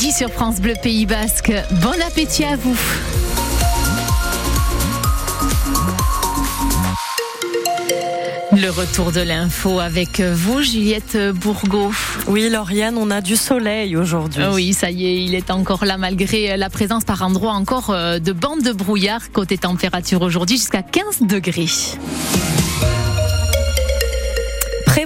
midi sur France Bleu Pays Basque. Bon appétit à vous. Le retour de l'info avec vous, Juliette Bourgault. Oui, Lauriane, on a du soleil aujourd'hui. Oui, ça y est, il est encore là malgré la présence par endroits encore euh, de bandes de brouillard. Côté température aujourd'hui, jusqu'à 15 degrés.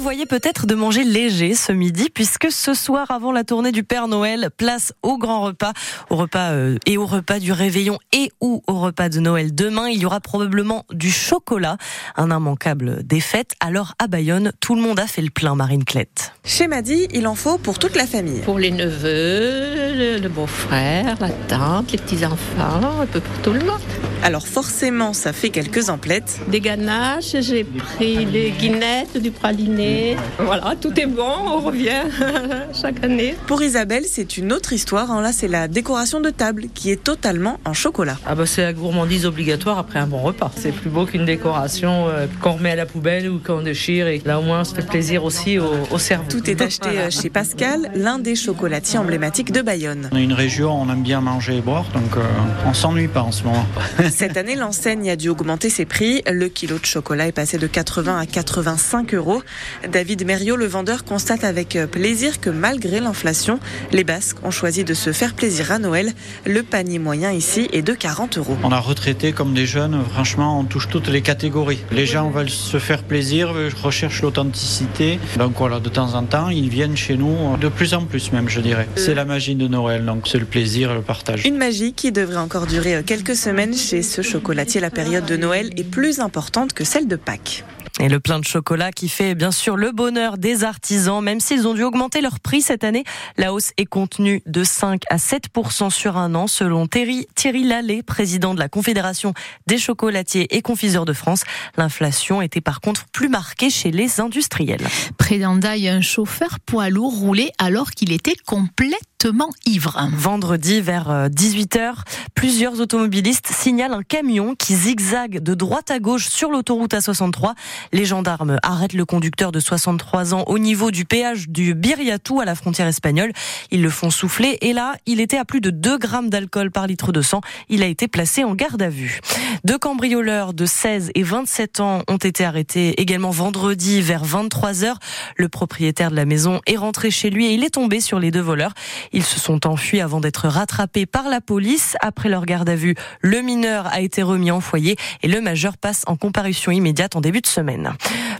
Prévoyez peut-être de manger léger ce midi puisque ce soir avant la tournée du Père Noël, place au grand repas, au repas euh, et au repas du réveillon et ou au repas de Noël demain, il y aura probablement du chocolat, un immanquable des fêtes. Alors à Bayonne, tout le monde a fait le plein Marine Clette. Chez Madi, il en faut pour toute la famille. Pour les neveux, le, le beau-frère, la tante, les petits-enfants, un peu pour tout le monde. Alors forcément, ça fait quelques emplettes. Des ganaches, j'ai pris des guinettes, du praliné. Voilà, tout est bon, on revient chaque année. Pour Isabelle, c'est une autre histoire. hein. Là, c'est la décoration de table qui est totalement en chocolat. Ah bah c'est la gourmandise obligatoire après un bon repas. C'est plus beau qu'une décoration euh, qu'on remet à la poubelle ou qu'on déchire et là au moins on se fait plaisir aussi au, au cerveau. Tout est acheté Voilà. euh, chez Pascal, l'un des chocolatiers emblématiques de Bayonne. On est une région, on aime bien manger et boire, donc euh, on s'ennuie pas en ce moment. Cette année, l'enseigne a dû augmenter ses prix. Le kilo de chocolat est passé de 80 à 85 euros. David Mériot, le vendeur, constate avec euh, plaisir que malgré l'inflation, les Basques ont choisi de se faire plaisir à Noël. Le panier moyen ici est de 40 euros. On a retraité comme des jeunes, franchement, on touche toutes les catégories. Les gens veulent se faire plaisir, recherchent l'authenticité. Donc voilà, de temps en temps, ils viennent chez nous, de plus en plus même, je dirais. C'est la magie de Noël, donc c'est le plaisir et le partage. Une magie qui devrait encore durer euh, quelques semaines chez ce chocolatier. La période de Noël est plus importante que celle de Pâques. Et le plein de chocolat qui fait bien sûr le bonheur des artisans, même s'ils ont dû augmenter leur prix cette année. La hausse est contenue de 5 à 7% sur un an, selon Thierry, Thierry Lallet, président de la Confédération des chocolatiers et confiseurs de France. L'inflation était par contre plus marquée chez les industriels. Près un chauffeur poids lourd roulait alors qu'il était complètement ivre. Vendredi vers 18h, plusieurs automobilistes signalent un camion qui zigzague de droite à gauche sur l'autoroute A63. Les gendarmes arrêtent le conducteur de 63 ans au niveau du péage du Biriatou à la frontière espagnole. Ils le font souffler et là, il était à plus de 2 grammes d'alcool par litre de sang. Il a été placé en garde à vue. Deux cambrioleurs de 16 et 27 ans ont été arrêtés également vendredi vers 23 heures. Le propriétaire de la maison est rentré chez lui et il est tombé sur les deux voleurs. Ils se sont enfuis avant d'être rattrapés par la police. Après leur garde à vue, le mineur a été remis en foyer et le majeur passe en comparution immédiate en début de semaine.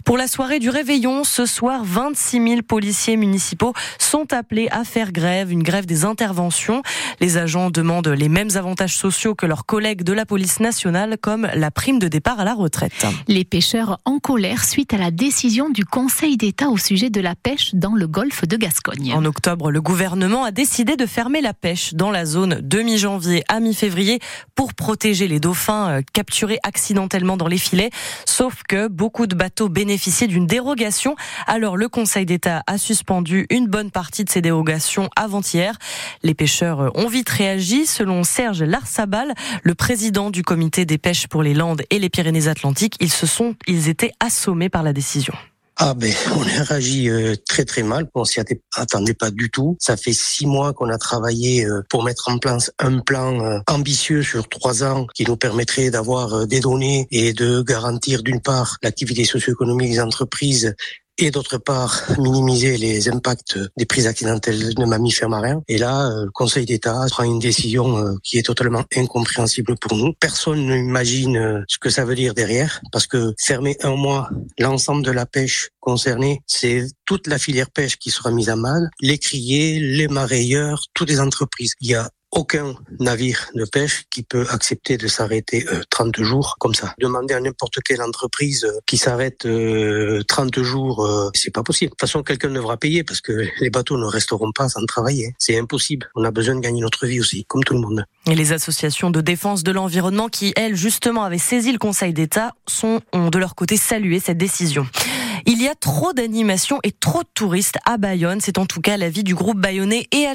Pour la soirée du réveillon, ce soir, 26 000 policiers municipaux sont appelés à faire grève, une grève des interventions. Les agents demandent les mêmes avantages sociaux que leurs collègues de la police nationale, comme la prime de départ à la retraite. Les pêcheurs en colère suite à la décision du Conseil d'État au sujet de la pêche dans le golfe de Gascogne. En octobre, le gouvernement a décidé de fermer la pêche dans la zone de mi-janvier à mi-février pour protéger les dauphins euh, capturés accidentellement dans les filets. Sauf que beaucoup de bateaux bénéficiaient d'une dérogation. Alors le Conseil d'État a suspendu une bonne partie de ces dérogations avant-hier. Les pêcheurs euh, ont vite réagi. Selon Serge Larsabal, le président du comité des pêches pour les Landes et les Pyrénées-Atlantiques, ils se sont, ils étaient assommés par la décision. Ah ben, on a réagi euh, très très mal. On s'y atte- attendait pas du tout. Ça fait six mois qu'on a travaillé euh, pour mettre en place un plan euh, ambitieux sur trois ans qui nous permettrait d'avoir des données et de garantir d'une part l'activité socio-économique des entreprises et d'autre part minimiser les impacts des prises accidentelles de mammifères marins. Et là, euh, le Conseil d'État prend une décision euh, qui est totalement incompréhensible pour nous. Personne n'imagine euh, ce que ça veut dire derrière, parce que fermer un mois l'ensemble de la pêche concernée, c'est toute la filière pêche qui sera mise à mal, les criers, les marailleurs, toutes les entreprises. Il y a aucun navire de pêche qui peut accepter de s'arrêter euh, 30 jours comme ça. Demander à n'importe quelle entreprise euh, qui s'arrête euh, 30 jours, euh, c'est pas possible. De toute façon, quelqu'un devra payer parce que les bateaux ne resteront pas sans travailler. C'est impossible. On a besoin de gagner notre vie aussi, comme tout le monde. Et les associations de défense de l'environnement qui, elles, justement, avaient saisi le Conseil d'État, sont, ont de leur côté salué cette décision. Il y a trop d'animations et trop de touristes à Bayonne. C'est en tout cas l'avis du groupe bayonnais et à.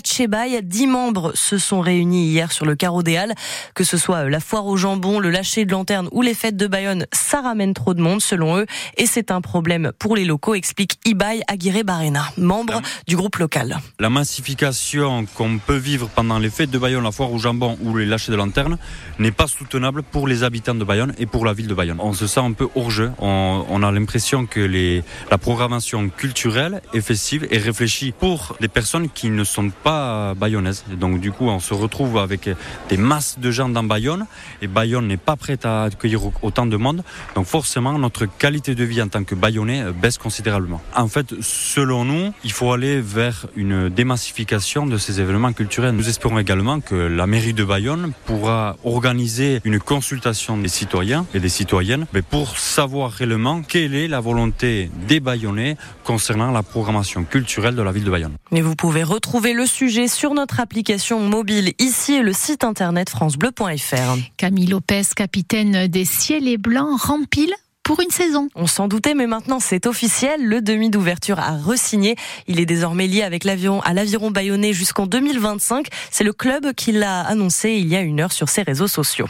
Dix membres se sont réunis hier sur le carreau des Halles. Que ce soit la foire au jambon, le lâcher de lanterne ou les fêtes de Bayonne, ça ramène trop de monde selon eux. Et c'est un problème pour les locaux, explique Ibai Aguirre Barena, membre du groupe local. La massification qu'on peut vivre pendant les fêtes de Bayonne, la foire au jambon ou les lâchers de lanterne n'est pas soutenable pour les habitants de Bayonne et pour la ville de Bayonne. On se sent un peu hors jeu. On, on a l'impression que les, la programmation culturelle est festive et réfléchie pour les personnes qui ne sont pas bayonnaises. donc du coup, on se retrouve avec des masses de gens dans Bayonne et Bayonne n'est pas prête à accueillir autant de monde. Donc forcément, notre qualité de vie en tant que Bayonnais baisse considérablement. En fait, selon nous, il faut aller vers une démassification de ces événements culturels. Nous espérons également que la mairie de Bayonne pourra organiser une consultation des citoyens et des citoyennes pour savoir réellement quelle est la volonté des Bayonnais concernant la programmation culturelle de la ville de Bayonne. Mais vous pouvez retrouver le sujet sur notre application mobile ici et le site internet francebleu.fr. Camille Lopez, capitaine des Ciels et Blancs, rempile pour une saison. On s'en doutait, mais maintenant c'est officiel. Le demi d'ouverture a resigné. Il est désormais lié avec l'avion à l'aviron bayonnais jusqu'en 2025. C'est le club qui l'a annoncé il y a une heure sur ses réseaux sociaux.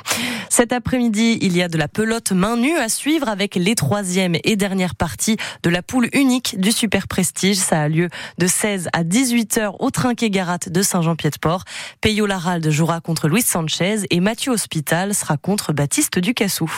Cet après-midi, il y a de la pelote main nue à suivre avec les troisièmes et dernières parties de la poule unique du Super Prestige. Ça a lieu de 16 à 18 heures au Trinquet Garat de Saint-Jean-Pied-de-Port. Peyo Laralde jouera contre Luis Sanchez et Mathieu Hospital sera contre Baptiste Ducassou.